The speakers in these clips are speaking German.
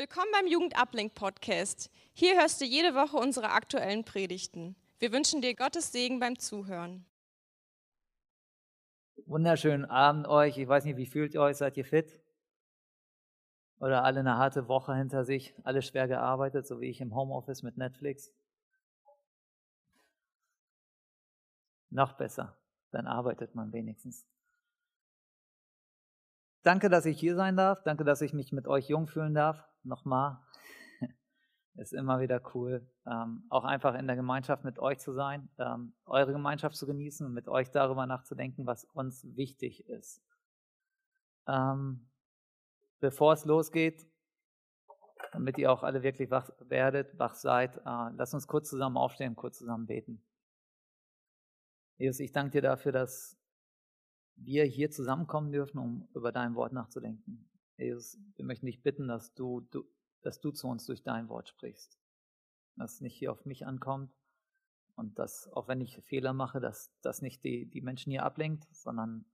Willkommen beim Jugendablink Podcast. Hier hörst du jede Woche unsere aktuellen Predigten. Wir wünschen dir Gottes Segen beim Zuhören. Wunderschönen Abend euch. Ich weiß nicht, wie fühlt ihr euch? Seid ihr fit? Oder alle eine harte Woche hinter sich, alle schwer gearbeitet, so wie ich im Homeoffice mit Netflix? Noch besser, dann arbeitet man wenigstens. Danke, dass ich hier sein darf. Danke, dass ich mich mit euch jung fühlen darf nochmal. Ist immer wieder cool, ähm, auch einfach in der Gemeinschaft mit euch zu sein, ähm, eure Gemeinschaft zu genießen und mit euch darüber nachzudenken, was uns wichtig ist. Ähm, bevor es losgeht, damit ihr auch alle wirklich wach werdet, wach seid, äh, lasst uns kurz zusammen aufstehen, kurz zusammen beten. Jesus, ich danke dir dafür, dass wir hier zusammenkommen dürfen, um über dein Wort nachzudenken. Jesus, wir möchten dich bitten, dass du, du, dass du zu uns durch dein Wort sprichst. Dass es nicht hier auf mich ankommt und dass, auch wenn ich Fehler mache, dass das nicht die, die Menschen hier ablenkt, sondern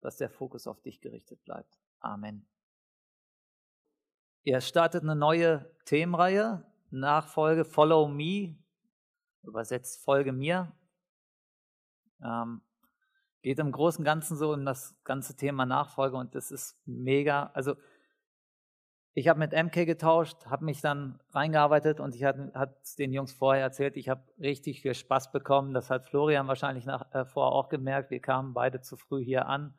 dass der Fokus auf dich gerichtet bleibt. Amen. Ihr startet eine neue Themenreihe, Nachfolge Follow Me, übersetzt Folge mir. Ähm, geht im Großen und Ganzen so um das ganze Thema Nachfolge und das ist mega. Also ich habe mit MK getauscht, habe mich dann reingearbeitet und ich hatte hat den Jungs vorher erzählt, ich habe richtig viel Spaß bekommen. Das hat Florian wahrscheinlich nach, äh, vorher auch gemerkt. Wir kamen beide zu früh hier an.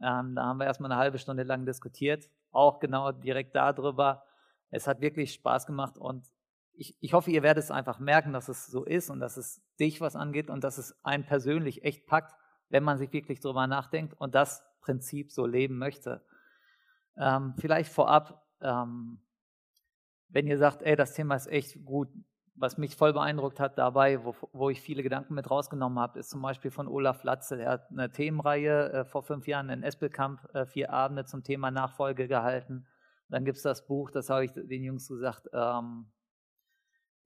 Ähm, da haben wir erstmal eine halbe Stunde lang diskutiert, auch genau direkt darüber. Es hat wirklich Spaß gemacht und ich, ich hoffe, ihr werdet es einfach merken, dass es so ist und dass es dich was angeht und dass es einen persönlich echt packt, wenn man sich wirklich drüber nachdenkt und das Prinzip so leben möchte. Ähm, vielleicht vorab, ähm, wenn ihr sagt, ey, das Thema ist echt gut, was mich voll beeindruckt hat dabei, wo, wo ich viele Gedanken mit rausgenommen habe, ist zum Beispiel von Olaf Latze. Der hat eine Themenreihe äh, vor fünf Jahren in Espelkamp, äh, vier Abende zum Thema Nachfolge gehalten. Dann gibt es das Buch, das habe ich den Jungs gesagt, ähm,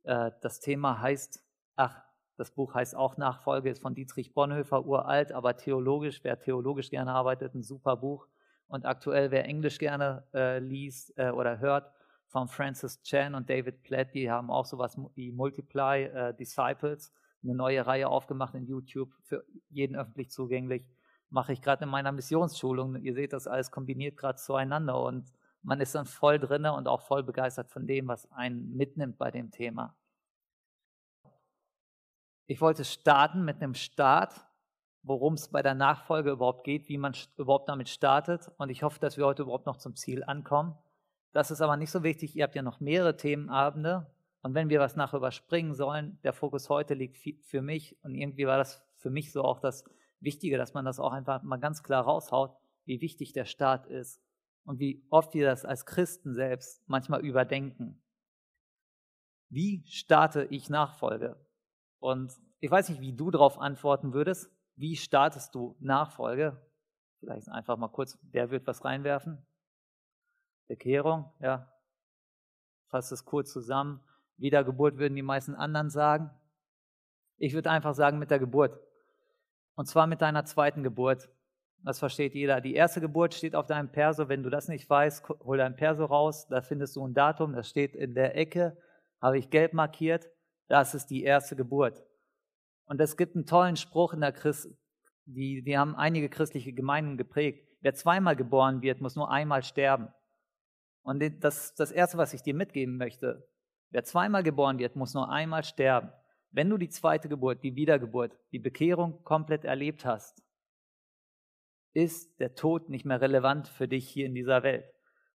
äh, das Thema heißt, ach, das Buch heißt auch Nachfolge, ist von Dietrich Bonhoeffer, uralt, aber theologisch, wer theologisch gerne arbeitet, ein super Buch. Und aktuell, wer Englisch gerne äh, liest äh, oder hört, von Francis Chan und David Platt, die haben auch sowas wie Multiply äh, Disciples, eine neue Reihe aufgemacht in YouTube, für jeden öffentlich zugänglich. Mache ich gerade in meiner Missionsschulung. Ihr seht, das alles kombiniert gerade zueinander und man ist dann voll drinne und auch voll begeistert von dem, was einen mitnimmt bei dem Thema. Ich wollte starten mit einem Start worum es bei der Nachfolge überhaupt geht, wie man überhaupt damit startet. Und ich hoffe, dass wir heute überhaupt noch zum Ziel ankommen. Das ist aber nicht so wichtig. Ihr habt ja noch mehrere Themenabende. Und wenn wir was nachher überspringen sollen, der Fokus heute liegt für mich. Und irgendwie war das für mich so auch das Wichtige, dass man das auch einfach mal ganz klar raushaut, wie wichtig der Staat ist. Und wie oft wir das als Christen selbst manchmal überdenken. Wie starte ich Nachfolge? Und ich weiß nicht, wie du darauf antworten würdest. Wie startest du Nachfolge? Vielleicht einfach mal kurz, wer wird was reinwerfen? Bekehrung, ja. Fass es kurz zusammen. Wiedergeburt würden die meisten anderen sagen. Ich würde einfach sagen mit der Geburt. Und zwar mit deiner zweiten Geburt. Das versteht jeder. Die erste Geburt steht auf deinem Perso. Wenn du das nicht weißt, hol dein Perso raus. Da findest du ein Datum. Das steht in der Ecke. Habe ich gelb markiert. Das ist die erste Geburt. Und es gibt einen tollen Spruch in der Christ, die, die haben einige christliche Gemeinden geprägt. Wer zweimal geboren wird, muss nur einmal sterben. Und das, das Erste, was ich dir mitgeben möchte, wer zweimal geboren wird, muss nur einmal sterben. Wenn du die zweite Geburt, die Wiedergeburt, die Bekehrung komplett erlebt hast, ist der Tod nicht mehr relevant für dich hier in dieser Welt.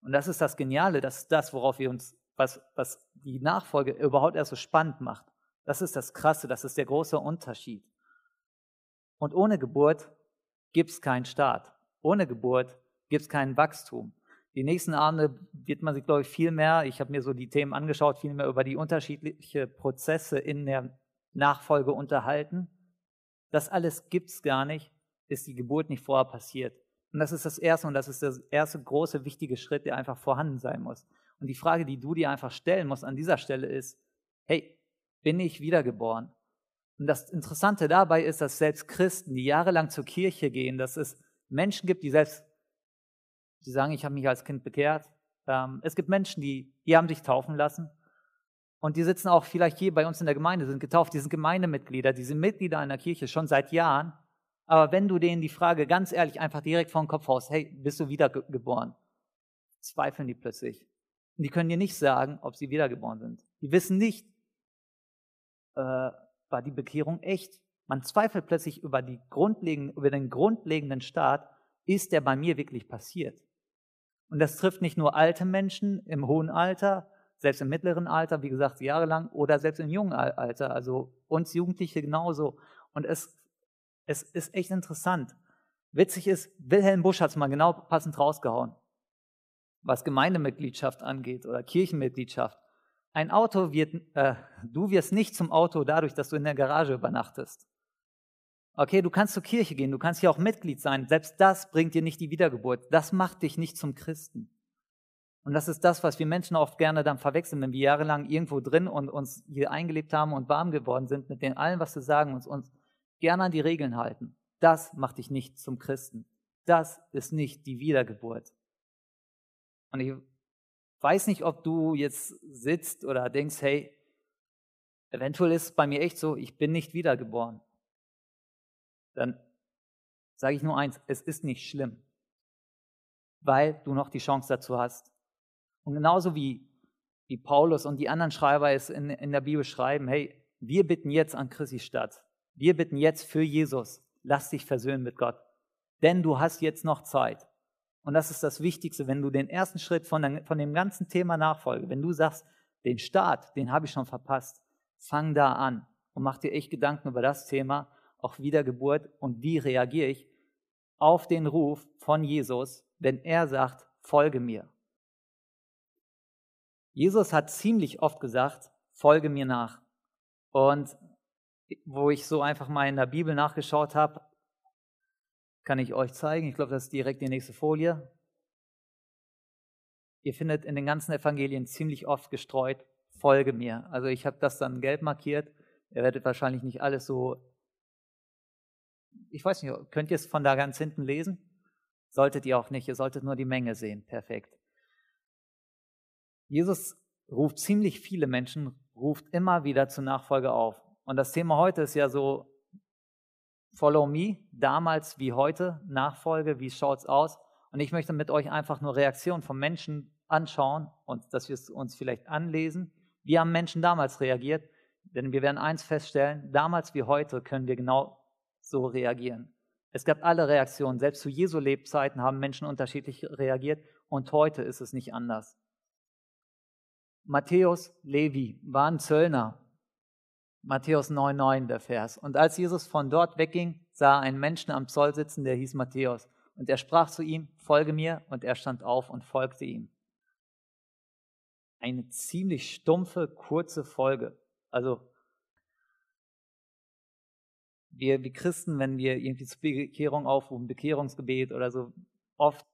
Und das ist das Geniale, das ist das, worauf wir uns, was, was die Nachfolge überhaupt erst so spannend macht. Das ist das Krasse, das ist der große Unterschied. Und ohne Geburt gibt es keinen Start. Ohne Geburt gibt es kein Wachstum. Die nächsten Abende wird man sich, glaube ich, viel mehr, ich habe mir so die Themen angeschaut, viel mehr über die unterschiedlichen Prozesse in der Nachfolge unterhalten. Das alles gibt es gar nicht, ist die Geburt nicht vorher passiert. Und das ist das erste und das ist der erste große, wichtige Schritt, der einfach vorhanden sein muss. Und die Frage, die du dir einfach stellen musst an dieser Stelle ist, hey, bin ich wiedergeboren. Und das Interessante dabei ist, dass selbst Christen, die jahrelang zur Kirche gehen, dass es Menschen gibt, die selbst, die sagen, ich habe mich als Kind bekehrt, Ähm, es gibt Menschen, die, die haben sich taufen lassen und die sitzen auch vielleicht hier bei uns in der Gemeinde, sind getauft, die sind Gemeindemitglieder, die sind Mitglieder einer Kirche schon seit Jahren. Aber wenn du denen die Frage ganz ehrlich einfach direkt vor den Kopf haust, hey, bist du wiedergeboren? Zweifeln die plötzlich. Und die können dir nicht sagen, ob sie wiedergeboren sind. Die wissen nicht, äh, war die Bekehrung echt? Man zweifelt plötzlich über, die grundlegenden, über den grundlegenden Staat, ist der bei mir wirklich passiert? Und das trifft nicht nur alte Menschen im hohen Alter, selbst im mittleren Alter, wie gesagt, jahrelang, oder selbst im jungen Alter, also uns Jugendliche genauso. Und es, es ist echt interessant. Witzig ist, Wilhelm Busch hat es mal genau passend rausgehauen, was Gemeindemitgliedschaft angeht oder Kirchenmitgliedschaft. Ein Auto wird, äh, du wirst nicht zum Auto dadurch, dass du in der Garage übernachtest. Okay, du kannst zur Kirche gehen, du kannst hier auch Mitglied sein. Selbst das bringt dir nicht die Wiedergeburt. Das macht dich nicht zum Christen. Und das ist das, was wir Menschen oft gerne dann verwechseln, wenn wir jahrelang irgendwo drin und uns hier eingelebt haben und warm geworden sind mit den allem, was wir sagen, uns, uns gerne an die Regeln halten. Das macht dich nicht zum Christen. Das ist nicht die Wiedergeburt. Und ich weiß nicht, ob du jetzt sitzt oder denkst, hey, eventuell ist es bei mir echt so, ich bin nicht wiedergeboren dann sage ich nur eins, es ist nicht schlimm, weil du noch die Chance dazu hast. Und genauso wie, wie Paulus und die anderen Schreiber es in, in der Bibel schreiben, hey, wir bitten jetzt an Christi Stadt, wir bitten jetzt für Jesus, lass dich versöhnen mit Gott, denn du hast jetzt noch Zeit. Und das ist das Wichtigste, wenn du den ersten Schritt von, der, von dem ganzen Thema nachfolge, wenn du sagst, den Start, den habe ich schon verpasst, fang da an und mach dir echt Gedanken über das Thema auch Wiedergeburt und wie reagiere ich auf den Ruf von Jesus, wenn er sagt, folge mir. Jesus hat ziemlich oft gesagt, folge mir nach. Und wo ich so einfach mal in der Bibel nachgeschaut habe, kann ich euch zeigen. Ich glaube, das ist direkt die nächste Folie. Ihr findet in den ganzen Evangelien ziemlich oft gestreut, folge mir. Also ich habe das dann gelb markiert. Ihr werdet wahrscheinlich nicht alles so ich weiß nicht, könnt ihr es von da ganz hinten lesen? Solltet ihr auch nicht, ihr solltet nur die Menge sehen. Perfekt. Jesus ruft ziemlich viele Menschen, ruft immer wieder zur Nachfolge auf. Und das Thema heute ist ja so, Follow me, damals wie heute, Nachfolge, wie schaut es aus? Und ich möchte mit euch einfach nur Reaktionen von Menschen anschauen und dass wir es uns vielleicht anlesen. Wie haben Menschen damals reagiert? Denn wir werden eins feststellen, damals wie heute können wir genau so reagieren. Es gab alle Reaktionen. Selbst zu Jesu Lebzeiten haben Menschen unterschiedlich reagiert und heute ist es nicht anders. Matthäus Levi war ein Zöllner. Matthäus 9,9 der Vers. Und als Jesus von dort wegging, sah er einen Menschen am Zoll sitzen, der hieß Matthäus. Und er sprach zu ihm, folge mir, und er stand auf und folgte ihm. Eine ziemlich stumpfe, kurze Folge. Also wir, wir Christen, wenn wir irgendwie zur Bekehrung aufrufen, Bekehrungsgebet oder so, oft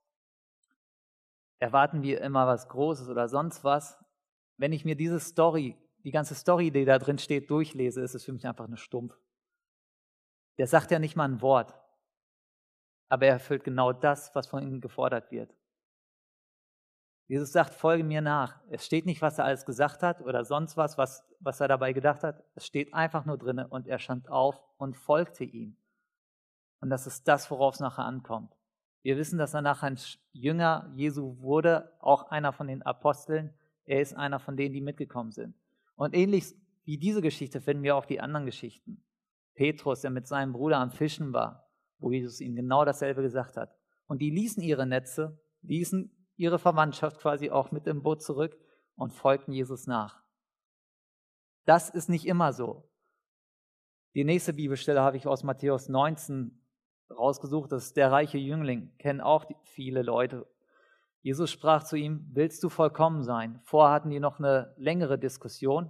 erwarten wir immer was Großes oder sonst was. Wenn ich mir diese Story, die ganze Story, die da drin steht, durchlese, ist es für mich einfach nur stumpf. Der sagt ja nicht mal ein Wort, aber er erfüllt genau das, was von ihm gefordert wird. Jesus sagt, folge mir nach. Es steht nicht, was er alles gesagt hat oder sonst was, was, was er dabei gedacht hat. Es steht einfach nur drin und er stand auf und folgte ihm. Und das ist das, worauf es nachher ankommt. Wir wissen, dass er nachher ein Jünger Jesu wurde, auch einer von den Aposteln. Er ist einer von denen, die mitgekommen sind. Und ähnlich wie diese Geschichte finden wir auch die anderen Geschichten. Petrus, der mit seinem Bruder am Fischen war, wo Jesus ihm genau dasselbe gesagt hat. Und die ließen ihre Netze, ließen ihre Verwandtschaft quasi auch mit im Boot zurück und folgten Jesus nach. Das ist nicht immer so. Die nächste Bibelstelle habe ich aus Matthäus 19 rausgesucht. Das ist der reiche Jüngling. Kennen auch viele Leute. Jesus sprach zu ihm, willst du vollkommen sein? Vorher hatten die noch eine längere Diskussion.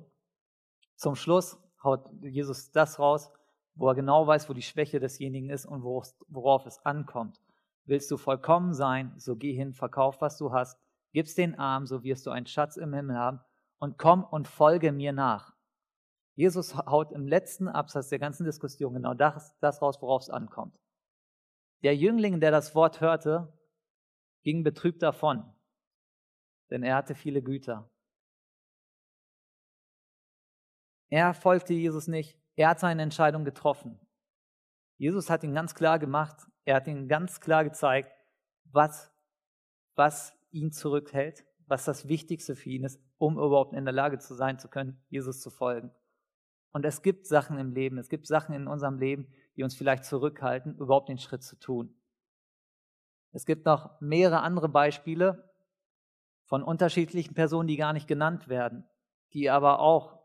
Zum Schluss haut Jesus das raus, wo er genau weiß, wo die Schwäche desjenigen ist und worauf es ankommt. Willst du vollkommen sein, so geh hin, verkauf, was du hast, gib's den Arm, so wirst du einen Schatz im Himmel haben, und komm und folge mir nach. Jesus haut im letzten Absatz der ganzen Diskussion genau das, das raus, worauf es ankommt. Der Jüngling, der das Wort hörte, ging betrübt davon. denn er hatte viele Güter. Er folgte Jesus nicht, er hat seine Entscheidung getroffen. Jesus hat ihn ganz klar gemacht, er hat ihn ganz klar gezeigt, was, was ihn zurückhält, was das Wichtigste für ihn ist, um überhaupt in der Lage zu sein zu können, Jesus zu folgen. Und es gibt Sachen im Leben, es gibt Sachen in unserem Leben, die uns vielleicht zurückhalten, überhaupt den Schritt zu tun. Es gibt noch mehrere andere Beispiele von unterschiedlichen Personen, die gar nicht genannt werden, die aber auch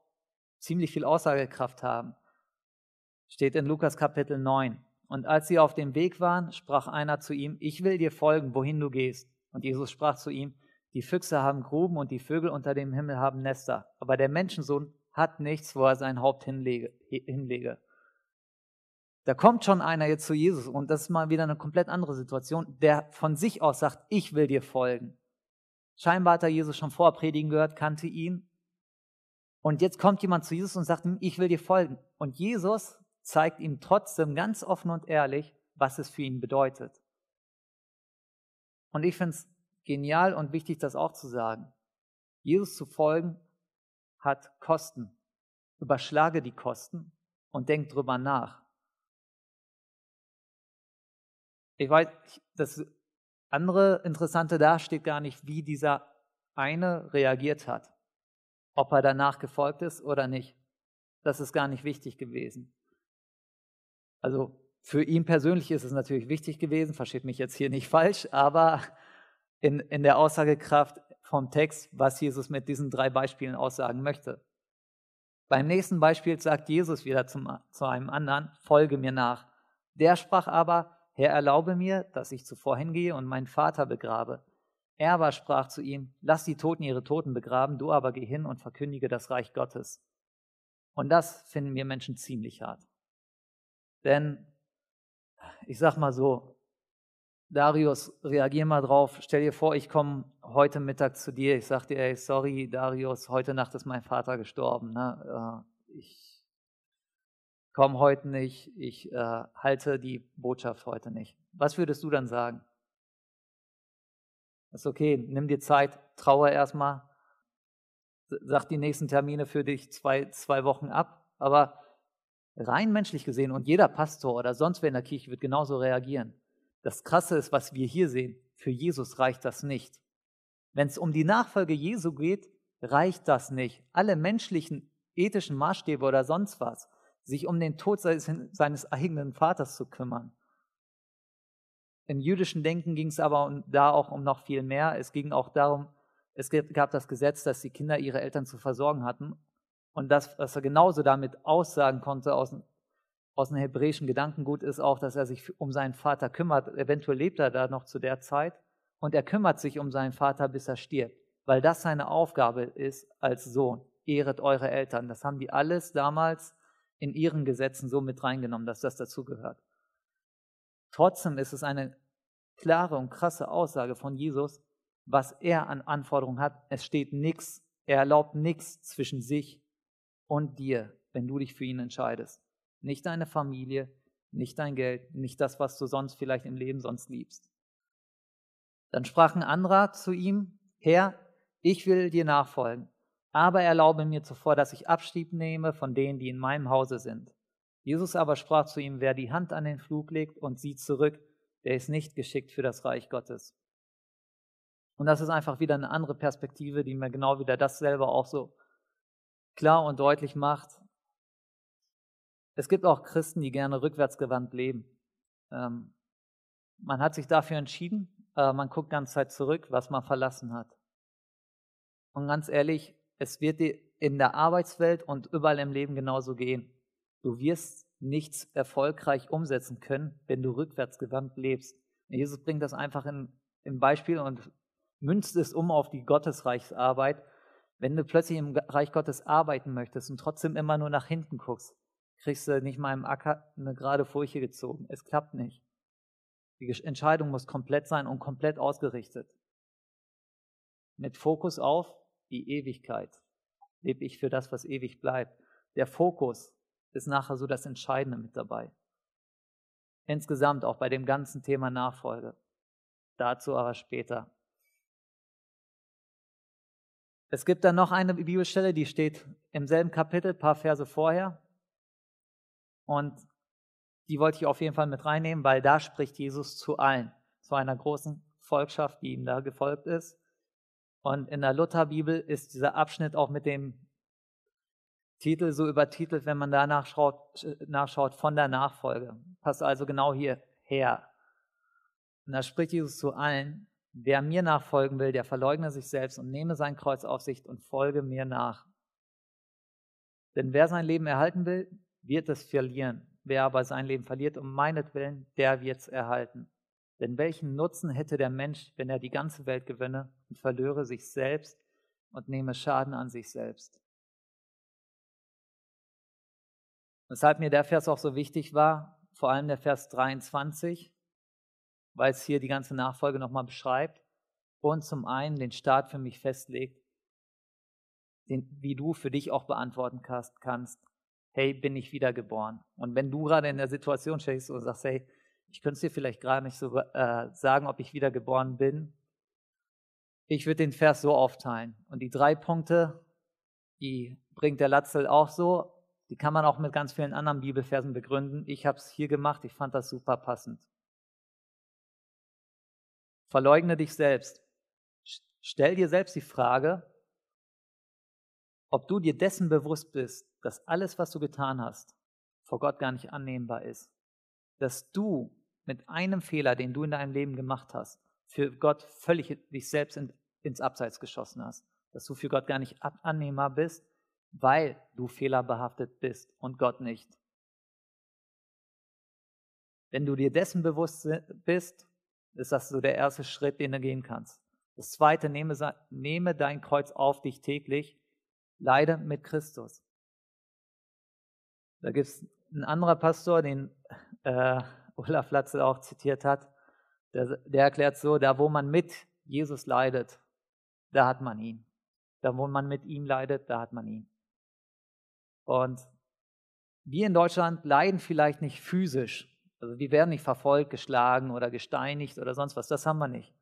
ziemlich viel Aussagekraft haben. Steht in Lukas Kapitel 9. Und als sie auf dem Weg waren, sprach einer zu ihm, ich will dir folgen, wohin du gehst. Und Jesus sprach zu ihm, die Füchse haben Gruben und die Vögel unter dem Himmel haben Nester, aber der Menschensohn hat nichts, wo er sein Haupt hinlege. hinlege. Da kommt schon einer jetzt zu Jesus und das ist mal wieder eine komplett andere Situation, der von sich aus sagt, ich will dir folgen. Scheinbar hat er Jesus schon vorher predigen gehört, kannte ihn. Und jetzt kommt jemand zu Jesus und sagt ihm, ich will dir folgen. Und Jesus zeigt ihm trotzdem ganz offen und ehrlich, was es für ihn bedeutet. Und ich finde es genial und wichtig, das auch zu sagen. Jesus zu folgen hat Kosten. Überschlage die Kosten und denk drüber nach. Ich weiß, das andere Interessante da steht gar nicht, wie dieser eine reagiert hat. Ob er danach gefolgt ist oder nicht. Das ist gar nicht wichtig gewesen. Also für ihn persönlich ist es natürlich wichtig gewesen, versteht mich jetzt hier nicht falsch, aber in, in der Aussagekraft vom Text, was Jesus mit diesen drei Beispielen aussagen möchte. Beim nächsten Beispiel sagt Jesus wieder zum, zu einem anderen, folge mir nach. Der sprach aber, Herr, erlaube mir, dass ich zuvor hingehe und meinen Vater begrabe. Er aber sprach zu ihm, lass die Toten ihre Toten begraben, du aber geh hin und verkündige das Reich Gottes. Und das finden wir Menschen ziemlich hart. Denn ich sag mal so, Darius, reagier mal drauf. Stell dir vor, ich komme heute Mittag zu dir. Ich sag dir, ey, sorry, Darius, heute Nacht ist mein Vater gestorben. Ne? Äh, ich komme heute nicht. Ich äh, halte die Botschaft heute nicht. Was würdest du dann sagen? ist okay, nimm dir Zeit, traue erstmal. Sag die nächsten Termine für dich zwei, zwei Wochen ab. Aber rein menschlich gesehen und jeder Pastor oder sonst wer in der Kirche wird genauso reagieren. Das Krasse ist, was wir hier sehen. Für Jesus reicht das nicht. Wenn es um die Nachfolge Jesu geht, reicht das nicht. Alle menschlichen ethischen Maßstäbe oder sonst was, sich um den Tod seines eigenen Vaters zu kümmern. Im jüdischen Denken ging es aber da auch um noch viel mehr. Es ging auch darum, es gab das Gesetz, dass die Kinder ihre Eltern zu versorgen hatten. Und das, was er genauso damit aussagen konnte aus, aus dem hebräischen Gedankengut, ist auch, dass er sich um seinen Vater kümmert. Eventuell lebt er da noch zu der Zeit. Und er kümmert sich um seinen Vater, bis er stirbt. Weil das seine Aufgabe ist als Sohn. Ehret eure Eltern. Das haben die alles damals in ihren Gesetzen so mit reingenommen, dass das dazugehört. Trotzdem ist es eine klare und krasse Aussage von Jesus, was er an Anforderungen hat. Es steht nichts, er erlaubt nichts zwischen sich und dir, wenn du dich für ihn entscheidest. Nicht deine Familie, nicht dein Geld, nicht das, was du sonst vielleicht im Leben sonst liebst. Dann sprach ein anderer zu ihm, Herr, ich will dir nachfolgen, aber erlaube mir zuvor, dass ich Abschied nehme von denen, die in meinem Hause sind. Jesus aber sprach zu ihm, wer die Hand an den Flug legt und sieht zurück, der ist nicht geschickt für das Reich Gottes. Und das ist einfach wieder eine andere Perspektive, die mir genau wieder das selber auch so klar und deutlich macht. Es gibt auch Christen, die gerne rückwärtsgewandt leben. Ähm, man hat sich dafür entschieden, aber man guckt ganz Zeit zurück, was man verlassen hat. Und ganz ehrlich, es wird dir in der Arbeitswelt und überall im Leben genauso gehen. Du wirst nichts erfolgreich umsetzen können, wenn du rückwärtsgewandt lebst. Jesus bringt das einfach in, im Beispiel und münzt es um auf die Gottesreichsarbeit wenn du plötzlich im Reich Gottes arbeiten möchtest und trotzdem immer nur nach hinten guckst, kriegst du nicht mal im Acker eine gerade Furche gezogen. Es klappt nicht. Die Entscheidung muss komplett sein und komplett ausgerichtet. Mit Fokus auf die Ewigkeit lebe ich für das, was ewig bleibt. Der Fokus ist nachher so das Entscheidende mit dabei. Insgesamt auch bei dem ganzen Thema Nachfolge. Dazu aber später. Es gibt dann noch eine Bibelstelle, die steht im selben Kapitel, paar Verse vorher. Und die wollte ich auf jeden Fall mit reinnehmen, weil da spricht Jesus zu allen, zu einer großen Volkschaft, die ihm da gefolgt ist. Und in der Lutherbibel ist dieser Abschnitt auch mit dem Titel so übertitelt, wenn man da nachschaut, nachschaut von der Nachfolge. Passt also genau hierher. Und da spricht Jesus zu allen, wer mir nachfolgen will, der verleugne sich selbst und nehme sein Kreuz auf sich und folge mir nach. Denn wer sein Leben erhalten will, wird es verlieren. Wer aber sein Leben verliert um meinetwillen, der wird es erhalten. Denn welchen Nutzen hätte der Mensch, wenn er die ganze Welt gewinne und verlöre sich selbst und nehme Schaden an sich selbst? Weshalb mir der Vers auch so wichtig war, vor allem der Vers 23, weil es hier die ganze Nachfolge nochmal beschreibt und zum einen den Staat für mich festlegt, den, wie du für dich auch beantworten kannst, hey, bin ich wiedergeboren? Und wenn du gerade in der Situation stehst und sagst, hey, ich könnte es dir vielleicht gerade nicht so äh, sagen, ob ich wiedergeboren bin, ich würde den Vers so aufteilen. Und die drei Punkte, die bringt der Latzel auch so, die kann man auch mit ganz vielen anderen Bibelversen begründen. Ich habe es hier gemacht, ich fand das super passend. Verleugne dich selbst. Stell dir selbst die Frage, ob du dir dessen bewusst bist, dass alles, was du getan hast, vor Gott gar nicht annehmbar ist. Dass du mit einem Fehler, den du in deinem Leben gemacht hast, für Gott völlig dich selbst ins Abseits geschossen hast. Dass du für Gott gar nicht annehmbar bist weil du fehlerbehaftet bist und Gott nicht. Wenn du dir dessen bewusst bist, ist das so der erste Schritt, den du gehen kannst. Das zweite, nehme, nehme dein Kreuz auf dich täglich, leide mit Christus. Da gibt es einen anderen Pastor, den äh, Olaf Latzel auch zitiert hat, der, der erklärt so, da wo man mit Jesus leidet, da hat man ihn. Da wo man mit ihm leidet, da hat man ihn. Und wir in Deutschland leiden vielleicht nicht physisch. Also wir werden nicht verfolgt, geschlagen oder gesteinigt oder sonst was. Das haben wir nicht.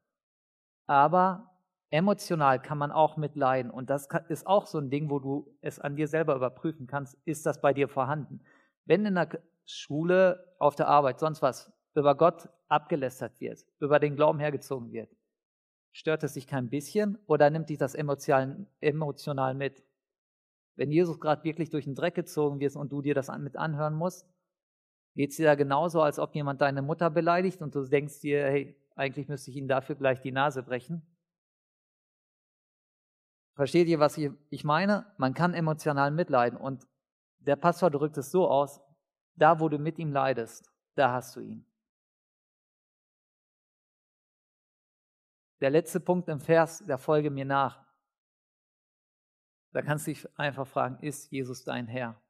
Aber emotional kann man auch mitleiden. Und das ist auch so ein Ding, wo du es an dir selber überprüfen kannst. Ist das bei dir vorhanden? Wenn in der Schule, auf der Arbeit, sonst was, über Gott abgelästert wird, über den Glauben hergezogen wird, stört es dich kein bisschen oder nimmt dich das emotional, emotional mit? Wenn Jesus gerade wirklich durch den Dreck gezogen wird und du dir das mit anhören musst, geht es dir da genauso, als ob jemand deine Mutter beleidigt und du denkst dir, hey, eigentlich müsste ich ihn dafür gleich die Nase brechen. Versteht ihr, was ich meine? Man kann emotional mitleiden und der Pastor drückt es so aus, da wo du mit ihm leidest, da hast du ihn. Der letzte Punkt im Vers, der folge mir nach. Da kannst du dich einfach fragen, ist Jesus dein Herr?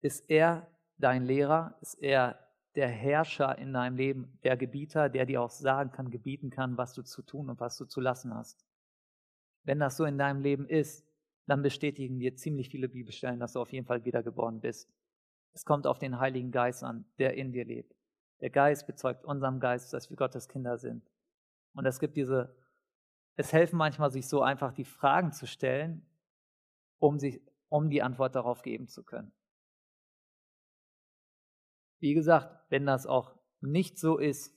Ist er dein Lehrer? Ist er der Herrscher in deinem Leben, der Gebieter, der dir auch sagen kann, gebieten kann, was du zu tun und was du zu lassen hast? Wenn das so in deinem Leben ist, dann bestätigen dir ziemlich viele Bibelstellen, dass du auf jeden Fall wiedergeboren bist. Es kommt auf den Heiligen Geist an, der in dir lebt. Der Geist bezeugt unserem Geist, dass wir Gottes Kinder sind. Und es gibt diese es helfen manchmal, sich so einfach die Fragen zu stellen, um, sich, um die Antwort darauf geben zu können. Wie gesagt, wenn das auch nicht so ist,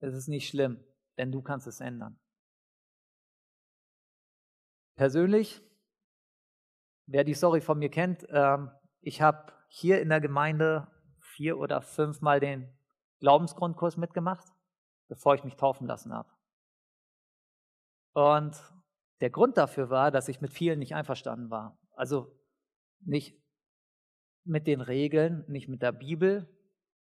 ist es nicht schlimm, denn du kannst es ändern. Persönlich, wer die Story von mir kennt, ähm, ich habe hier in der Gemeinde vier oder fünfmal den Glaubensgrundkurs mitgemacht, bevor ich mich taufen lassen habe. Und der Grund dafür war, dass ich mit vielen nicht einverstanden war. Also nicht mit den Regeln, nicht mit der Bibel,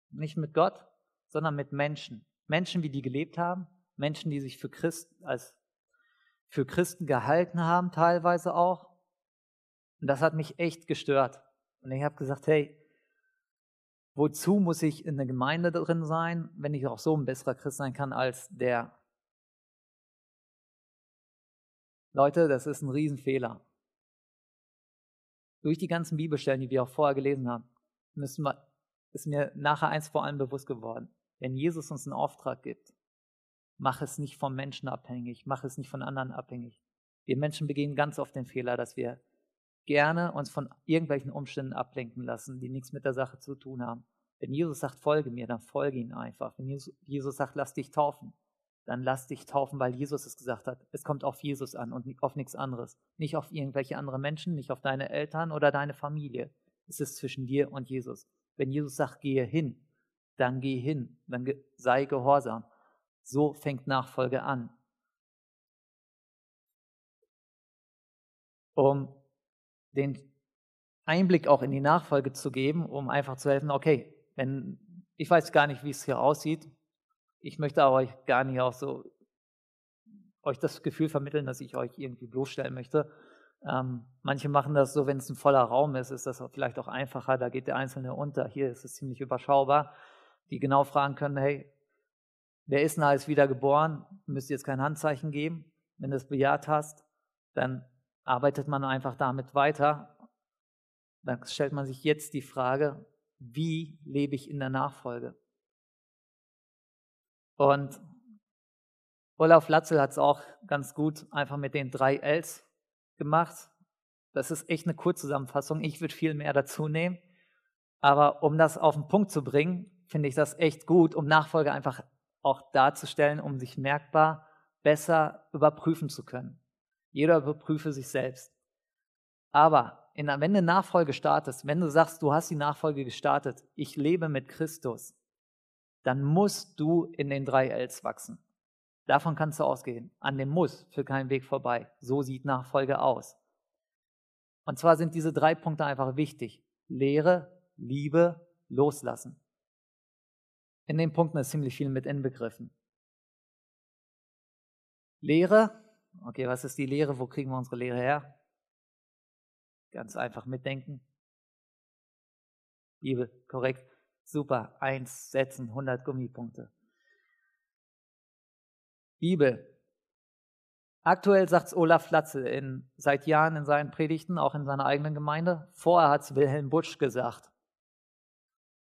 nicht mit Gott, sondern mit Menschen. Menschen, wie die gelebt haben, Menschen, die sich für Christen als für Christen gehalten haben, teilweise auch. Und das hat mich echt gestört. Und ich habe gesagt, hey, wozu muss ich in der Gemeinde drin sein, wenn ich auch so ein besserer Christ sein kann als der Leute, das ist ein Riesenfehler. Durch die ganzen Bibelstellen, die wir auch vorher gelesen haben, müssen wir, ist mir nachher eins vor allem bewusst geworden. Wenn Jesus uns einen Auftrag gibt, Mach es nicht vom Menschen abhängig, mach es nicht von anderen abhängig. Wir Menschen begehen ganz oft den Fehler, dass wir gerne uns von irgendwelchen Umständen ablenken lassen, die nichts mit der Sache zu tun haben. Wenn Jesus sagt, folge mir, dann folge ihn einfach. Wenn Jesus sagt, lass dich taufen, dann lass dich taufen, weil Jesus es gesagt hat. Es kommt auf Jesus an und auf nichts anderes. Nicht auf irgendwelche andere Menschen, nicht auf deine Eltern oder deine Familie. Es ist zwischen dir und Jesus. Wenn Jesus sagt, gehe hin, dann geh hin, dann sei gehorsam. So fängt Nachfolge an. Um den Einblick auch in die Nachfolge zu geben, um einfach zu helfen, okay, wenn, ich weiß gar nicht, wie es hier aussieht, ich möchte aber euch gar nicht auch so euch das Gefühl vermitteln, dass ich euch irgendwie bloßstellen möchte. Ähm, manche machen das so, wenn es ein voller Raum ist, ist das vielleicht auch einfacher, da geht der Einzelne unter. Hier ist es ziemlich überschaubar, die genau fragen können, hey, wer ist denn alles wieder geboren? Müsst ihr jetzt kein Handzeichen geben. Wenn du es bejaht hast, dann arbeitet man einfach damit weiter. Dann stellt man sich jetzt die Frage, wie lebe ich in der Nachfolge? Und Olaf Latzel hat es auch ganz gut einfach mit den drei Ls gemacht. Das ist echt eine Kurzzusammenfassung. Ich würde viel mehr dazu nehmen. Aber um das auf den Punkt zu bringen, finde ich das echt gut, um Nachfolge einfach auch darzustellen, um sich merkbar besser überprüfen zu können. Jeder überprüfe sich selbst. Aber in, wenn du Nachfolge startest, wenn du sagst, du hast die Nachfolge gestartet, ich lebe mit Christus, dann musst du in den drei Ls wachsen. Davon kannst du ausgehen. An dem Muss für keinen Weg vorbei. So sieht Nachfolge aus. Und zwar sind diese drei Punkte einfach wichtig. Lehre, Liebe, Loslassen. In den Punkten ist ziemlich viel mit inbegriffen. Lehre, okay, was ist die Lehre? Wo kriegen wir unsere Lehre her? Ganz einfach mitdenken. Bibel, korrekt. Super, eins setzen, 100 Gummipunkte. Bibel. Aktuell sagt es Olaf Latze in, seit Jahren in seinen Predigten, auch in seiner eigenen Gemeinde. Vorher hat es Wilhelm Busch gesagt.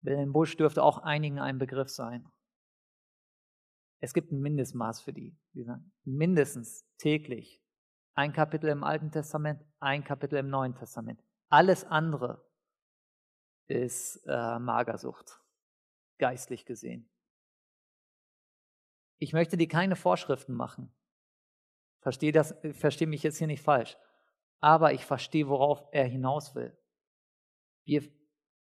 Wilhelm Busch dürfte auch einigen ein Begriff sein. Es gibt ein Mindestmaß für die. mindestens täglich. Ein Kapitel im Alten Testament, ein Kapitel im Neuen Testament. Alles andere ist äh, Magersucht, geistlich gesehen. Ich möchte dir keine Vorschriften machen. Verstehe das, mich jetzt hier nicht falsch. Aber ich verstehe, worauf er hinaus will. Wir,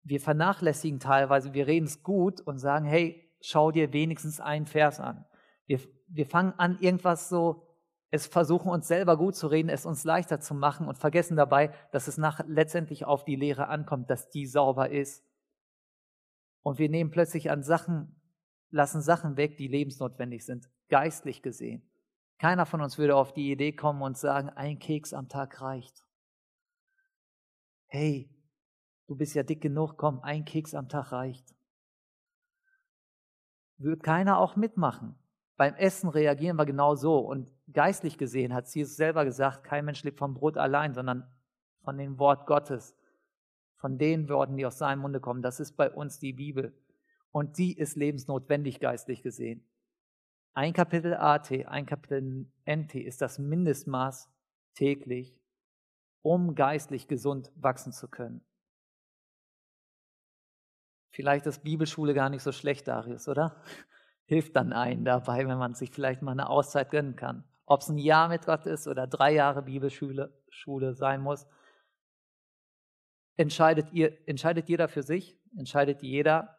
wir vernachlässigen teilweise, wir reden es gut und sagen, hey, schau dir wenigstens einen Vers an. Wir, wir fangen an, irgendwas so es versuchen uns selber gut zu reden, es uns leichter zu machen und vergessen dabei, dass es nach, letztendlich auf die Lehre ankommt, dass die sauber ist. Und wir nehmen plötzlich an Sachen, lassen Sachen weg, die lebensnotwendig sind, geistlich gesehen. Keiner von uns würde auf die Idee kommen und sagen, ein Keks am Tag reicht. Hey, du bist ja dick genug, komm, ein Keks am Tag reicht. Würde keiner auch mitmachen. Beim Essen reagieren wir genau so. Und geistlich gesehen hat Jesus selber gesagt, kein Mensch lebt vom Brot allein, sondern von dem Wort Gottes, von den Worten, die aus seinem Munde kommen. Das ist bei uns die Bibel. Und die ist lebensnotwendig geistlich gesehen. Ein Kapitel AT, ein Kapitel NT ist das Mindestmaß täglich, um geistlich gesund wachsen zu können. Vielleicht ist Bibelschule gar nicht so schlecht, Darius, oder? hilft dann einen dabei, wenn man sich vielleicht mal eine Auszeit gönnen kann. Ob es ein Jahr mit Gott ist oder drei Jahre Bibelschule Schule sein muss, entscheidet, ihr, entscheidet jeder für sich, entscheidet jeder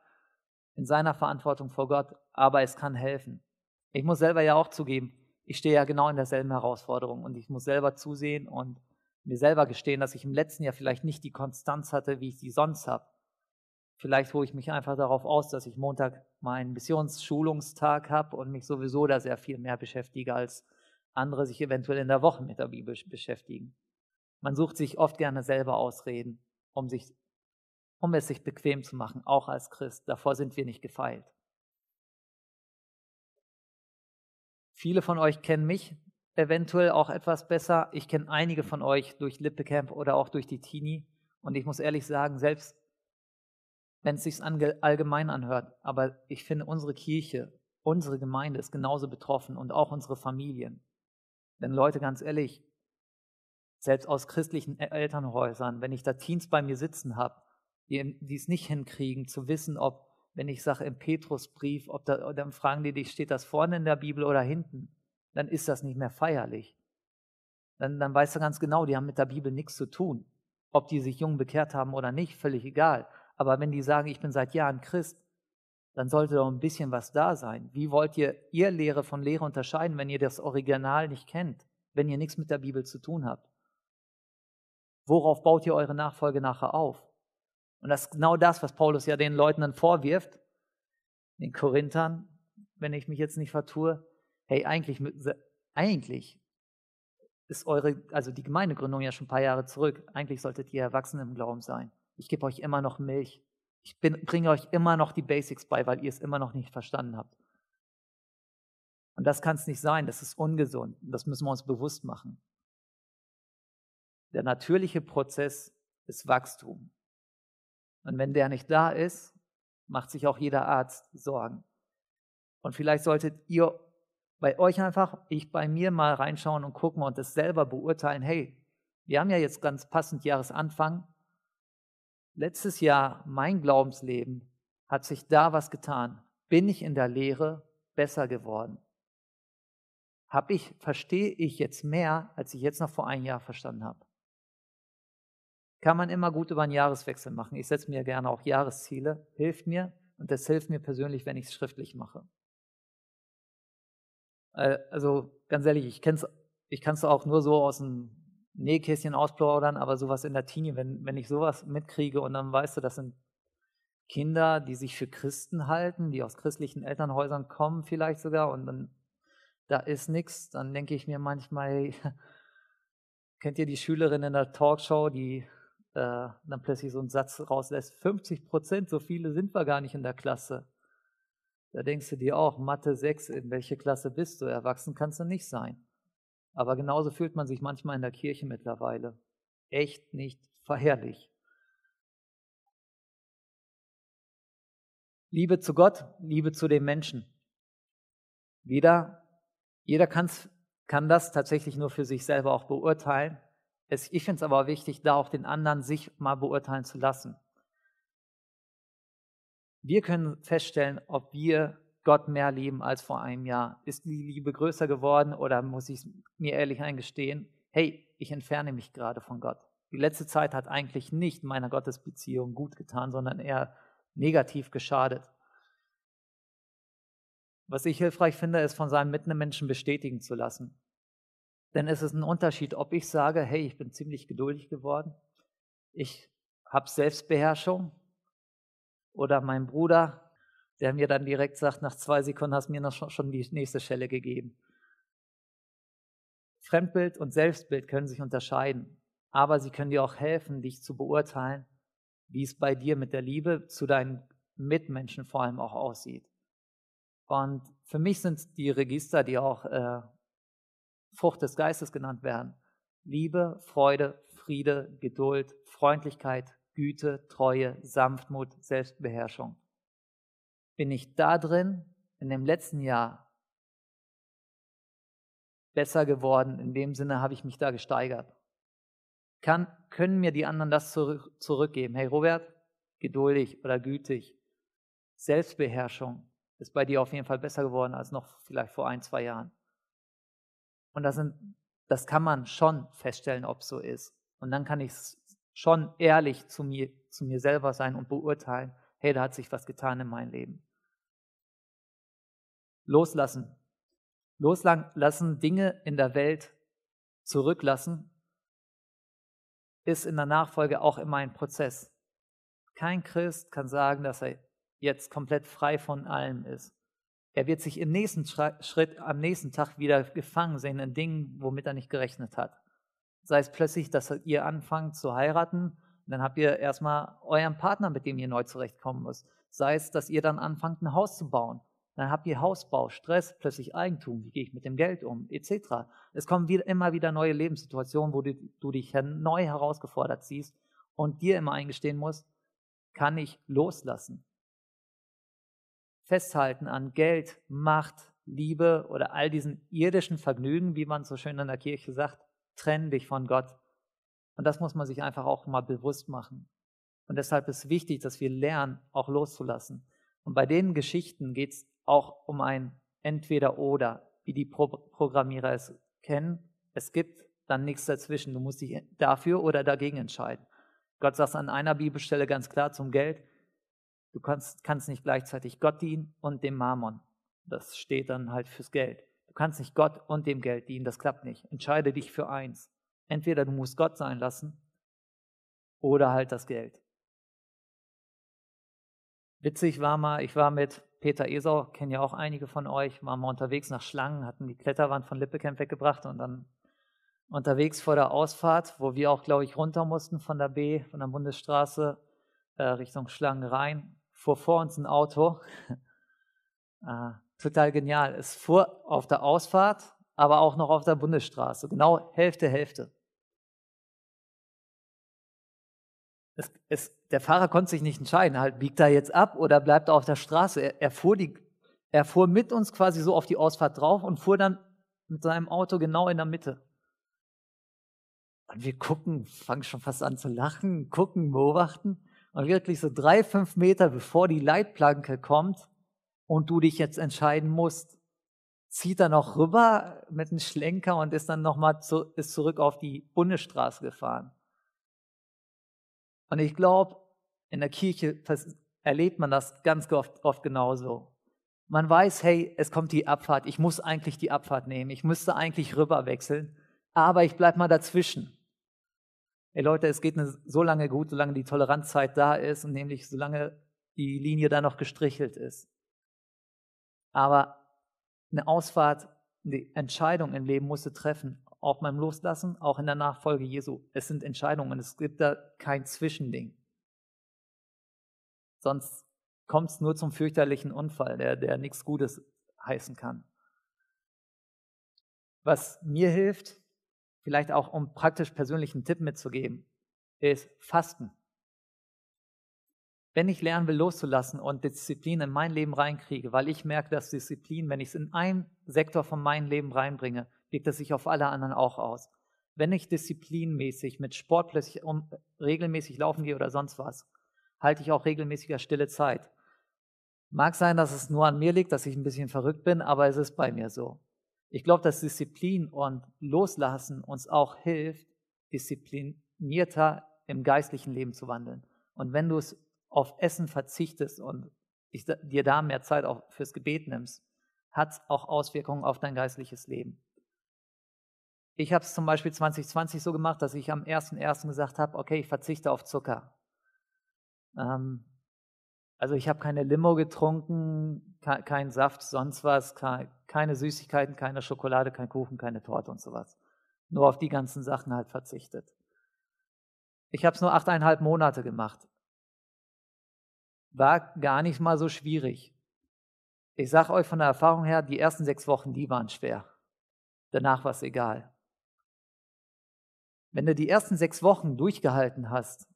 in seiner Verantwortung vor Gott, aber es kann helfen. Ich muss selber ja auch zugeben, ich stehe ja genau in derselben Herausforderung und ich muss selber zusehen und mir selber gestehen, dass ich im letzten Jahr vielleicht nicht die Konstanz hatte, wie ich sie sonst habe. Vielleicht hole ich mich einfach darauf aus, dass ich Montag meinen Missionsschulungstag habe und mich sowieso da sehr viel mehr beschäftige, als andere sich eventuell in der Woche mit der Bibel beschäftigen. Man sucht sich oft gerne selber Ausreden, um, sich, um es sich bequem zu machen, auch als Christ. Davor sind wir nicht gefeilt. Viele von euch kennen mich eventuell auch etwas besser. Ich kenne einige von euch durch Lippecamp oder auch durch die Teenie. Und ich muss ehrlich sagen, selbst wenn es sich allgemein anhört. Aber ich finde, unsere Kirche unsere Gemeinde ist genauso betroffen und auch unsere Familien. Denn Leute, ganz ehrlich, selbst aus christlichen Elternhäusern, wenn ich da Teens bei mir sitzen habe, die, die es nicht hinkriegen, zu wissen, ob, wenn ich sage im Petrusbrief, ob da, dann fragen die dich, steht das vorne in der Bibel oder hinten, dann ist das nicht mehr feierlich. Dann, dann weißt du ganz genau, die haben mit der Bibel nichts zu tun. Ob die sich jung bekehrt haben oder nicht, völlig egal. Aber wenn die sagen, ich bin seit Jahren Christ, dann sollte doch ein bisschen was da sein. Wie wollt ihr ihr Lehre von Lehre unterscheiden, wenn ihr das Original nicht kennt, wenn ihr nichts mit der Bibel zu tun habt? Worauf baut ihr eure Nachfolge nachher auf? Und das ist genau das, was Paulus ja den Leuten dann vorwirft, den Korinthern, wenn ich mich jetzt nicht vertue. Hey, eigentlich, eigentlich ist eure, also die Gemeindegründung ja schon ein paar Jahre zurück. Eigentlich solltet ihr erwachsen im Glauben sein. Ich gebe euch immer noch Milch. Ich bin, bringe euch immer noch die Basics bei, weil ihr es immer noch nicht verstanden habt. Und das kann es nicht sein. Das ist ungesund. Das müssen wir uns bewusst machen. Der natürliche Prozess ist Wachstum. Und wenn der nicht da ist, macht sich auch jeder Arzt Sorgen. Und vielleicht solltet ihr bei euch einfach, ich bei mir mal reinschauen und gucken und es selber beurteilen. Hey, wir haben ja jetzt ganz passend Jahresanfang. Letztes Jahr, mein Glaubensleben, hat sich da was getan. Bin ich in der Lehre besser geworden? Hab ich, verstehe ich jetzt mehr, als ich jetzt noch vor einem Jahr verstanden habe? Kann man immer gut über einen Jahreswechsel machen. Ich setze mir gerne auch Jahresziele, hilft mir und das hilft mir persönlich, wenn ich es schriftlich mache. Äh, also ganz ehrlich, ich ich kann es auch nur so aus dem Nähkästchen ausplaudern, aber sowas in der Teenie, wenn, wenn ich sowas mitkriege und dann weißt du, das sind Kinder, die sich für Christen halten, die aus christlichen Elternhäusern kommen vielleicht sogar und dann da ist nichts, dann denke ich mir manchmal, kennt ihr die Schülerin in der Talkshow, die äh, dann plötzlich so einen Satz rauslässt, 50 Prozent, so viele sind wir gar nicht in der Klasse. Da denkst du dir auch, Mathe 6, in welche Klasse bist du? Erwachsen kannst du nicht sein. Aber genauso fühlt man sich manchmal in der Kirche mittlerweile. Echt nicht verherrlich. Liebe zu Gott, Liebe zu den Menschen. Wieder, jeder kann's, kann das tatsächlich nur für sich selber auch beurteilen. Es, ich finde es aber wichtig, da auch den anderen sich mal beurteilen zu lassen. Wir können feststellen, ob wir Gott mehr lieben als vor einem Jahr. Ist die Liebe größer geworden oder muss ich mir ehrlich eingestehen, hey, ich entferne mich gerade von Gott. Die letzte Zeit hat eigentlich nicht meiner Gottesbeziehung gut getan, sondern eher negativ geschadet. Was ich hilfreich finde, ist von seinem Mitmenschen bestätigen zu lassen. Denn es ist ein Unterschied, ob ich sage, hey, ich bin ziemlich geduldig geworden, ich habe Selbstbeherrschung, oder mein Bruder, der mir dann direkt sagt, nach zwei Sekunden hast du mir noch schon die nächste Schelle gegeben. Fremdbild und Selbstbild können sich unterscheiden, aber sie können dir auch helfen, dich zu beurteilen, wie es bei dir mit der Liebe zu deinen Mitmenschen vor allem auch aussieht. Und für mich sind die Register, die auch äh, Frucht des Geistes genannt werden, Liebe, Freude, Friede, Geduld, Freundlichkeit, Güte, Treue, Sanftmut, Selbstbeherrschung. Bin ich da drin in dem letzten Jahr besser geworden? In dem Sinne habe ich mich da gesteigert. Kann, können mir die anderen das zurück, zurückgeben? Hey Robert, geduldig oder gütig. Selbstbeherrschung ist bei dir auf jeden Fall besser geworden als noch vielleicht vor ein, zwei Jahren. Und das, sind, das kann man schon feststellen, ob so ist. Und dann kann ich schon ehrlich zu mir, zu mir selber sein und beurteilen, hey, da hat sich was getan in meinem Leben. Loslassen. Loslassen, Dinge in der Welt zurücklassen, ist in der Nachfolge auch immer ein Prozess. Kein Christ kann sagen, dass er jetzt komplett frei von allem ist. Er wird sich im nächsten Schritt, am nächsten Tag wieder gefangen sehen in Dingen, womit er nicht gerechnet hat sei es plötzlich, dass ihr anfangt zu heiraten, dann habt ihr erstmal euren Partner, mit dem ihr neu zurechtkommen müsst. Sei es, dass ihr dann anfangt, ein Haus zu bauen. Dann habt ihr Hausbau, Stress, plötzlich Eigentum, wie gehe ich mit dem Geld um, etc. Es kommen wieder, immer wieder neue Lebenssituationen, wo du, du dich neu herausgefordert siehst und dir immer eingestehen musst, kann ich loslassen. festhalten an Geld, Macht, Liebe oder all diesen irdischen Vergnügen, wie man so schön in der Kirche sagt, trennen dich von Gott. Und das muss man sich einfach auch mal bewusst machen. Und deshalb ist wichtig, dass wir lernen, auch loszulassen. Und bei den Geschichten geht es auch um ein Entweder-Oder, wie die Pro Programmierer es kennen. Es gibt dann nichts dazwischen. Du musst dich dafür oder dagegen entscheiden. Gott sagt an einer Bibelstelle ganz klar zum Geld, du kannst, kannst nicht gleichzeitig Gott dienen und dem Mammon. Das steht dann halt fürs Geld. Du kannst nicht Gott und dem Geld dienen, das klappt nicht. Entscheide dich für eins. Entweder du musst Gott sein lassen oder halt das Geld. Witzig war mal, ich war mit Peter Esau, kennen ja auch einige von euch, waren mal unterwegs nach Schlangen, hatten die Kletterwand von Lippecamp weggebracht und dann unterwegs vor der Ausfahrt, wo wir auch, glaube ich, runter mussten von der B, von der Bundesstraße äh, Richtung Schlangen rein, fuhr vor uns ein Auto. äh, total genial. Es fuhr auf der Ausfahrt, aber auch noch auf der Bundesstraße. Genau Hälfte, Hälfte. Es, es, der Fahrer konnte sich nicht entscheiden, halt biegt er jetzt ab oder bleibt er auf der Straße. Er, er, fuhr die, er fuhr mit uns quasi so auf die Ausfahrt drauf und fuhr dann mit seinem Auto genau in der Mitte. Und wir gucken, fangen schon fast an zu lachen, gucken, beobachten. Und wirklich so drei, fünf Meter bevor die Leitplanke kommt und du dich jetzt entscheiden musst, zieht er noch rüber mit einem Schlenker und ist dann nochmal zu, zurück auf die Bundesstraße gefahren. Und ich glaube, in der Kirche erlebt man das ganz oft, oft genauso. Man weiß, hey, es kommt die Abfahrt, ich muss eigentlich die Abfahrt nehmen, ich müsste eigentlich rüber wechseln, aber ich bleibe mal dazwischen. Hey Leute, es geht so lange gut, solange die Toleranzzeit da ist und nämlich solange die Linie da noch gestrichelt ist. Aber eine Ausfahrt, eine Entscheidung im Leben musst du treffen auch beim Loslassen, auch in der Nachfolge Jesu. Es sind Entscheidungen, es gibt da kein Zwischending. Sonst kommt es nur zum fürchterlichen Unfall, der, der nichts Gutes heißen kann. Was mir hilft, vielleicht auch um praktisch persönlichen Tipp mitzugeben, ist Fasten. Wenn ich lernen will, loszulassen und Disziplin in mein Leben reinkriege, weil ich merke, dass Disziplin, wenn ich es in einen Sektor von meinem Leben reinbringe, wirkt es sich auf alle anderen auch aus. Wenn ich disziplinmäßig mit Sport plötzlich um, regelmäßig laufen gehe oder sonst was, halte ich auch regelmäßiger stille Zeit. Mag sein, dass es nur an mir liegt, dass ich ein bisschen verrückt bin, aber es ist bei mir so. Ich glaube, dass Disziplin und Loslassen uns auch hilft, disziplinierter im geistlichen Leben zu wandeln. Und wenn du es auf Essen verzichtest und dir da mehr Zeit auch fürs Gebet nimmst, hat es auch Auswirkungen auf dein geistliches Leben. Ich habe es zum Beispiel 2020 so gemacht, dass ich am 1.1. gesagt habe, okay, ich verzichte auf Zucker. Ähm, also ich habe keine Limo getrunken, ke kein Saft, sonst was, ke keine Süßigkeiten, keine Schokolade, kein Kuchen, keine Torte und sowas. Nur auf die ganzen Sachen halt verzichtet. Ich habe es nur achteinhalb Monate gemacht. War gar nicht mal so schwierig. Ich sage euch von der Erfahrung her, die ersten sechs Wochen, die waren schwer. Danach war es egal. Wenn du die ersten sechs Wochen durchgehalten hast,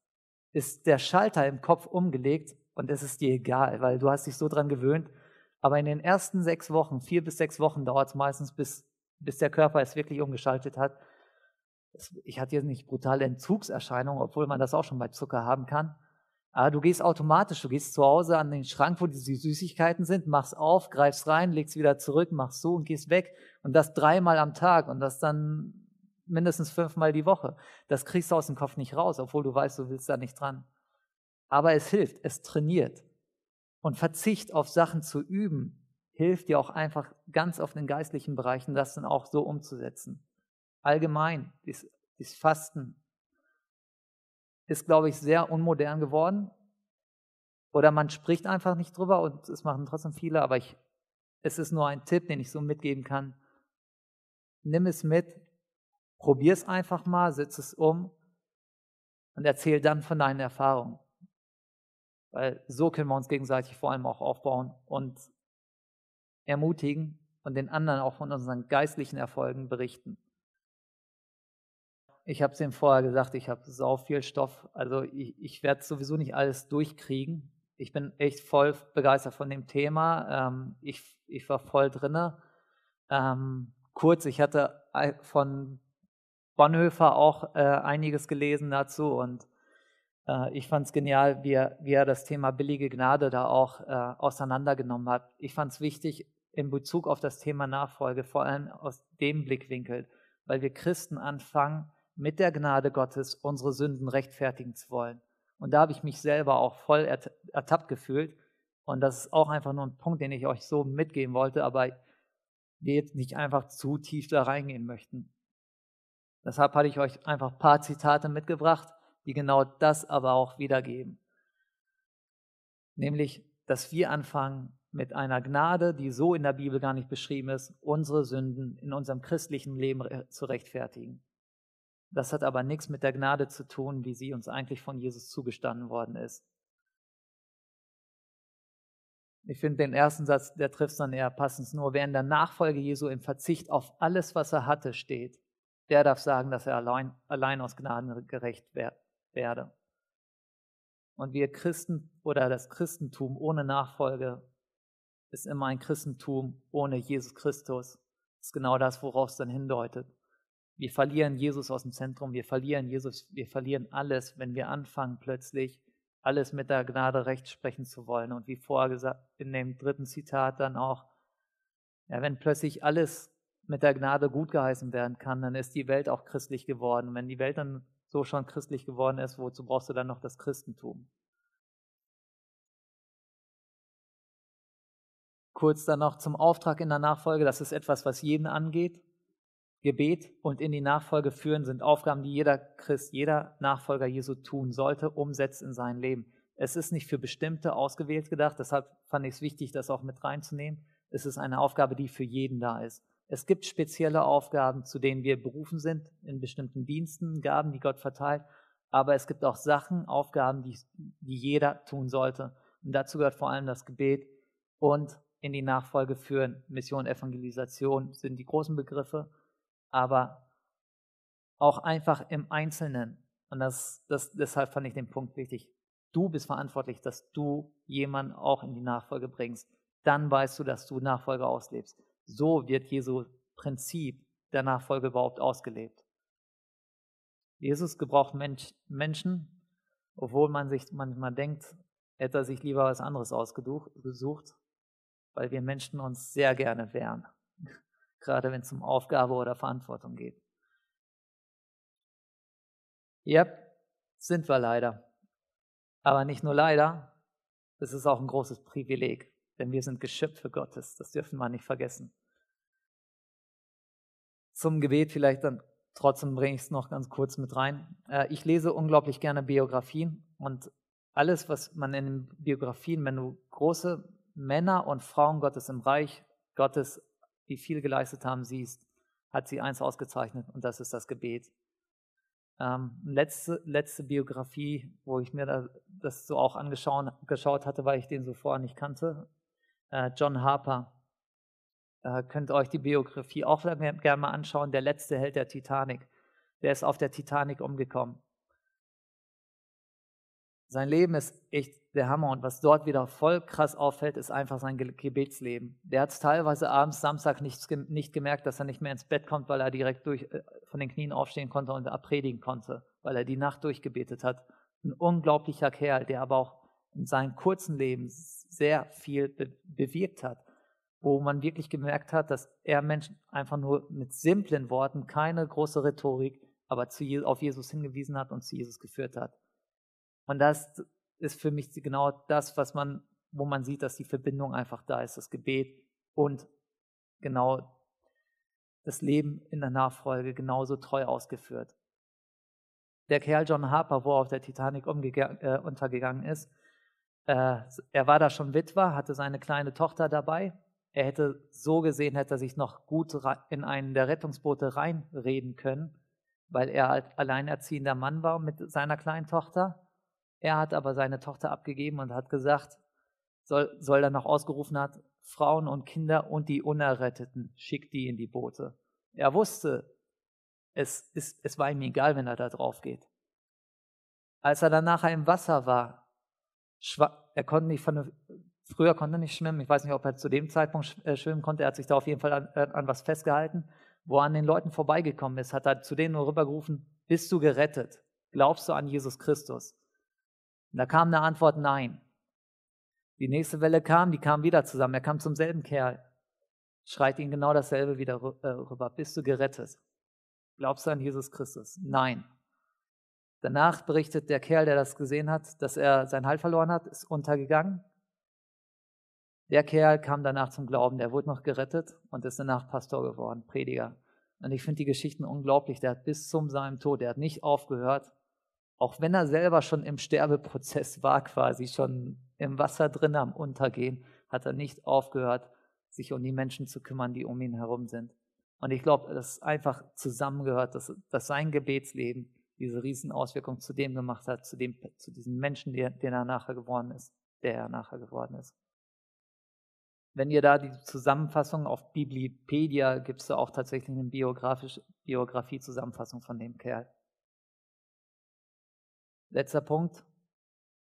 ist der Schalter im Kopf umgelegt und es ist dir egal, weil du hast dich so dran gewöhnt. Aber in den ersten sechs Wochen, vier bis sechs Wochen dauert es meistens, bis, bis der Körper es wirklich umgeschaltet hat. Ich hatte jetzt nicht brutale Entzugserscheinungen, obwohl man das auch schon bei Zucker haben kann. Aber du gehst automatisch, du gehst zu Hause an den Schrank, wo die Süßigkeiten sind, machst auf, greifst rein, legst wieder zurück, machst so und gehst weg. Und das dreimal am Tag und das dann mindestens fünfmal die Woche. Das kriegst du aus dem Kopf nicht raus, obwohl du weißt, du willst da nicht dran. Aber es hilft, es trainiert. Und Verzicht auf Sachen zu üben, hilft dir auch einfach ganz auf den geistlichen Bereichen, das dann auch so umzusetzen. Allgemein, das Fasten ist, glaube ich, sehr unmodern geworden. Oder man spricht einfach nicht drüber und es machen trotzdem viele, aber ich, es ist nur ein Tipp, den ich so mitgeben kann. Nimm es mit, Probier es einfach mal, setz es um und erzähl dann von deinen Erfahrungen. Weil so können wir uns gegenseitig vor allem auch aufbauen und ermutigen und den anderen auch von unseren geistlichen Erfolgen berichten. Ich habe es ihm vorher gesagt, ich habe sau viel Stoff, also ich, ich werde sowieso nicht alles durchkriegen. ich bin echt voll begeistert von dem Thema. Ähm, ich, ich war voll drinne. Ähm, kurz, ich hatte von Bonhoeffer auch äh, einiges gelesen dazu und äh, ich fand es genial, wie er, wie er das Thema billige Gnade da auch äh, auseinandergenommen hat. Ich fand es wichtig in Bezug auf das Thema Nachfolge, vor allem aus dem Blickwinkel, weil wir Christen anfangen, mit der Gnade Gottes unsere Sünden rechtfertigen zu wollen. Und da habe ich mich selber auch voll ertappt gefühlt. Und das ist auch einfach nur ein Punkt, den ich euch so mitgeben wollte, aber wir jetzt nicht einfach zu tief da reingehen möchten. Deshalb hatte ich euch einfach ein paar Zitate mitgebracht, die genau das aber auch wiedergeben. Nämlich, dass wir anfangen, mit einer Gnade, die so in der Bibel gar nicht beschrieben ist, unsere Sünden in unserem christlichen Leben zu rechtfertigen. Das hat aber nichts mit der Gnade zu tun, wie sie uns eigentlich von Jesus zugestanden worden ist. Ich finde den ersten Satz, der trifft es dann eher passend. Nur wer in der Nachfolge Jesu im Verzicht auf alles, was er hatte, steht, der darf sagen, dass er allein, allein aus Gnaden gerecht werde. Und wir Christen oder das Christentum ohne Nachfolge ist immer ein Christentum ohne Jesus Christus. Das ist genau das, worauf es dann hindeutet. Wir verlieren Jesus aus dem Zentrum, wir verlieren Jesus, wir verlieren alles, wenn wir anfangen plötzlich alles mit der Gnade recht sprechen zu wollen. Und wie vorher gesagt, in dem dritten Zitat dann auch, ja, wenn plötzlich alles mit der Gnade gut geheißen werden kann, dann ist die Welt auch christlich geworden. Wenn die Welt dann so schon christlich geworden ist, wozu brauchst du dann noch das Christentum? Kurz dann noch zum Auftrag in der Nachfolge, das ist etwas, was jeden angeht. Gebet und in die Nachfolge führen sind Aufgaben, die jeder Christ, jeder Nachfolger Jesu tun sollte, umsetzt in sein Leben. Es ist nicht für Bestimmte ausgewählt gedacht, deshalb fand ich es wichtig, das auch mit reinzunehmen. Es ist eine Aufgabe, die für jeden da ist. Es gibt spezielle Aufgaben, zu denen wir berufen sind, in bestimmten Diensten, Gaben, die Gott verteilt. Aber es gibt auch Sachen, Aufgaben, die, die jeder tun sollte. Und dazu gehört vor allem das Gebet und in die Nachfolge führen. Mission, Evangelisation sind die großen Begriffe aber auch einfach im Einzelnen. Und das, das, deshalb fand ich den Punkt wichtig. Du bist verantwortlich, dass du jemanden auch in die Nachfolge bringst. Dann weißt du, dass du Nachfolge auslebst. So wird Jesu Prinzip der Nachfolge überhaupt ausgelebt. Jesus gebraucht Mensch, Menschen, obwohl man sich manchmal denkt, hätte er sich lieber was anderes ausgesucht, weil wir Menschen uns sehr gerne wehren gerade wenn es um Aufgabe oder Verantwortung geht. Ja, sind wir leider. Aber nicht nur leider, es ist auch ein großes Privileg, denn wir sind Geschöpfe Gottes, das dürfen wir nicht vergessen. Zum Gebet vielleicht dann trotzdem bringe ich es noch ganz kurz mit rein. Äh, ich lese unglaublich gerne Biografien und alles, was man in den Biografien, wenn du große Männer und Frauen Gottes im Reich Gottes die viel geleistet haben, siehst, hat sie eins ausgezeichnet und das ist das Gebet. Ähm, letzte, letzte Biografie, wo ich mir da, das so auch angeschaut hatte, weil ich den so vorher nicht kannte, John Harper. Äh, könnt ihr euch die Biografie auch gerne mal anschauen. Der letzte Held der Titanic. Der ist auf der Titanic umgekommen. Sein Leben ist echt der Hammer und was dort wieder voll krass auffällt, ist einfach sein Gebetsleben. Der hat es teilweise abends, Samstag nicht, nicht gemerkt, dass er nicht mehr ins Bett kommt, weil er direkt durch, äh, von den Knien aufstehen konnte und predigen konnte, weil er die Nacht durchgebetet hat. Ein unglaublicher Kerl, der aber auch in seinem kurzen Leben sehr viel be bewirkt hat, wo man wirklich gemerkt hat, dass er Menschen einfach nur mit simplen Worten, keine große Rhetorik, aber zu, auf Jesus hingewiesen hat und zu Jesus geführt hat. Und das ist für mich genau das, was man, wo man sieht, dass die Verbindung einfach da ist, das Gebet und genau das Leben in der Nachfolge genauso treu ausgeführt. Der Kerl John Harper, wo er auf der Titanic äh, untergegangen ist, er war da schon Witwer, hatte seine kleine Tochter dabei. Er hätte so gesehen, hätte er sich noch gut in einen der Rettungsboote reinreden können, weil er halt alleinerziehender Mann war mit seiner kleinen Tochter. Er hat aber seine Tochter abgegeben und hat gesagt, soll, soll dann noch ausgerufen hat, Frauen und Kinder und die Unerretteten, schickt die in die Boote. Er wusste, es, ist, es war ihm egal, wenn er da drauf geht. Als er dann nachher im Wasser war, er konnte nicht von früher konnte er nicht schwimmen. Ich weiß nicht, ob er zu dem Zeitpunkt äh, schwimmen konnte. Er hat sich da auf jeden Fall an, äh, an was festgehalten. Wo er an den Leuten vorbeigekommen ist, hat er zu denen nur rübergerufen, bist du gerettet? Glaubst du an Jesus Christus? Und da kam eine Antwort, nein. Die nächste Welle kam, die kam wieder zusammen. Er kam zum selben Kerl. Schreit ihn genau dasselbe wieder äh, rüber. Bist du gerettet? Glaubst du an Jesus Christus? Nein. Danach berichtet der Kerl, der das gesehen hat, dass er sein Halt verloren hat, ist untergegangen. Der Kerl kam danach zum Glauben, der wurde noch gerettet und ist danach Pastor geworden, Prediger. Und ich finde die Geschichten unglaublich. Der hat bis zum seinem Tod, der hat nicht aufgehört, auch wenn er selber schon im Sterbeprozess war, quasi schon im Wasser drin am Untergehen, hat er nicht aufgehört, sich um die Menschen zu kümmern, die um ihn herum sind. Und ich glaube, dass es einfach zusammengehört, dass, dass sein Gebetsleben diese riesen Auswirkung zu dem gemacht hat, zu, dem, zu diesem Menschen, der, der er nachher geworden ist, der er nachher geworden ist. Wenn ihr da die Zusammenfassung auf Biblipedia gibt es da auch tatsächlich eine Biografie-Zusammenfassung von dem Kerl. Letzter Punkt.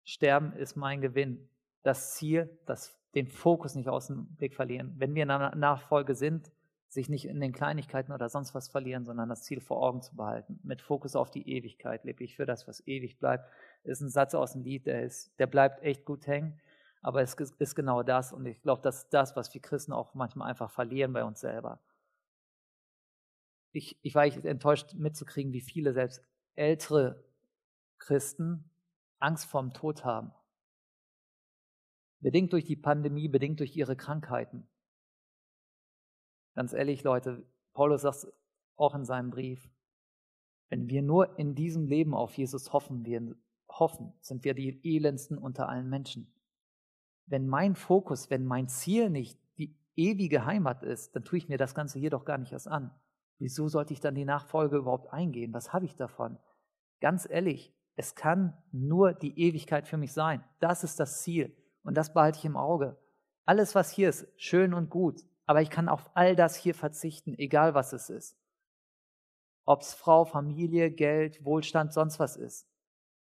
Sterben ist mein Gewinn. Das Ziel, das, den Fokus nicht aus dem Blick verlieren. Wenn wir in einer Nachfolge sind, sich nicht in den Kleinigkeiten oder sonst was verlieren, sondern das Ziel vor Augen zu behalten. Mit Fokus auf die Ewigkeit lebe ich für das, was ewig bleibt. Ist ein Satz aus dem Lied, der, ist, der bleibt echt gut hängen. Aber es ist genau das. Und ich glaube, das ist das, was wir Christen auch manchmal einfach verlieren bei uns selber. Ich, ich war echt enttäuscht mitzukriegen, wie viele selbst ältere Christen Angst vorm Tod haben. Bedingt durch die Pandemie, bedingt durch ihre Krankheiten. Ganz ehrlich, Leute, Paulus sagt auch in seinem Brief, wenn wir nur in diesem Leben auf Jesus hoffen, wir hoffen, sind wir die elendsten unter allen Menschen. Wenn mein Fokus, wenn mein Ziel nicht die ewige Heimat ist, dann tue ich mir das Ganze hier doch gar nicht erst an. Wieso sollte ich dann die Nachfolge überhaupt eingehen? Was habe ich davon? Ganz ehrlich, es kann nur die Ewigkeit für mich sein. Das ist das Ziel und das behalte ich im Auge. Alles, was hier ist, schön und gut, aber ich kann auf all das hier verzichten, egal was es ist. Ob es Frau, Familie, Geld, Wohlstand, sonst was ist.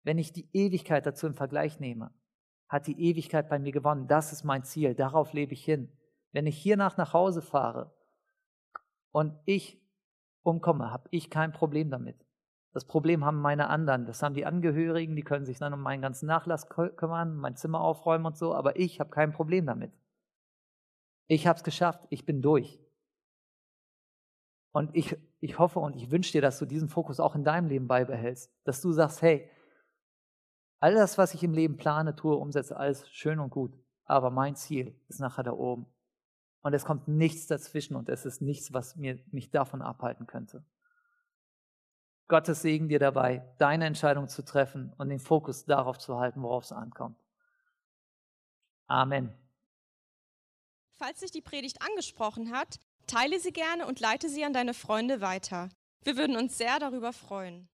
Wenn ich die Ewigkeit dazu im Vergleich nehme, hat die Ewigkeit bei mir gewonnen. Das ist mein Ziel, darauf lebe ich hin. Wenn ich hiernach nach Hause fahre und ich umkomme, habe ich kein Problem damit. Das Problem haben meine anderen. Das haben die Angehörigen, die können sich dann um meinen ganzen Nachlass kümmern, mein Zimmer aufräumen und so, aber ich habe kein Problem damit. Ich habe es geschafft, ich bin durch. Und ich, ich hoffe und ich wünsche dir, dass du diesen Fokus auch in deinem Leben beibehältst, dass du sagst, hey, all das, was ich im Leben plane, tue, umsetze, alles schön und gut, aber mein Ziel ist nachher da oben. Und es kommt nichts dazwischen und es ist nichts, was mir, mich davon abhalten könnte. Gottes Segen dir dabei, deine Entscheidung zu treffen und den Fokus darauf zu halten, worauf es ankommt. Amen. Falls dich die Predigt angesprochen hat, teile sie gerne und leite sie an deine Freunde weiter. Wir würden uns sehr darüber freuen.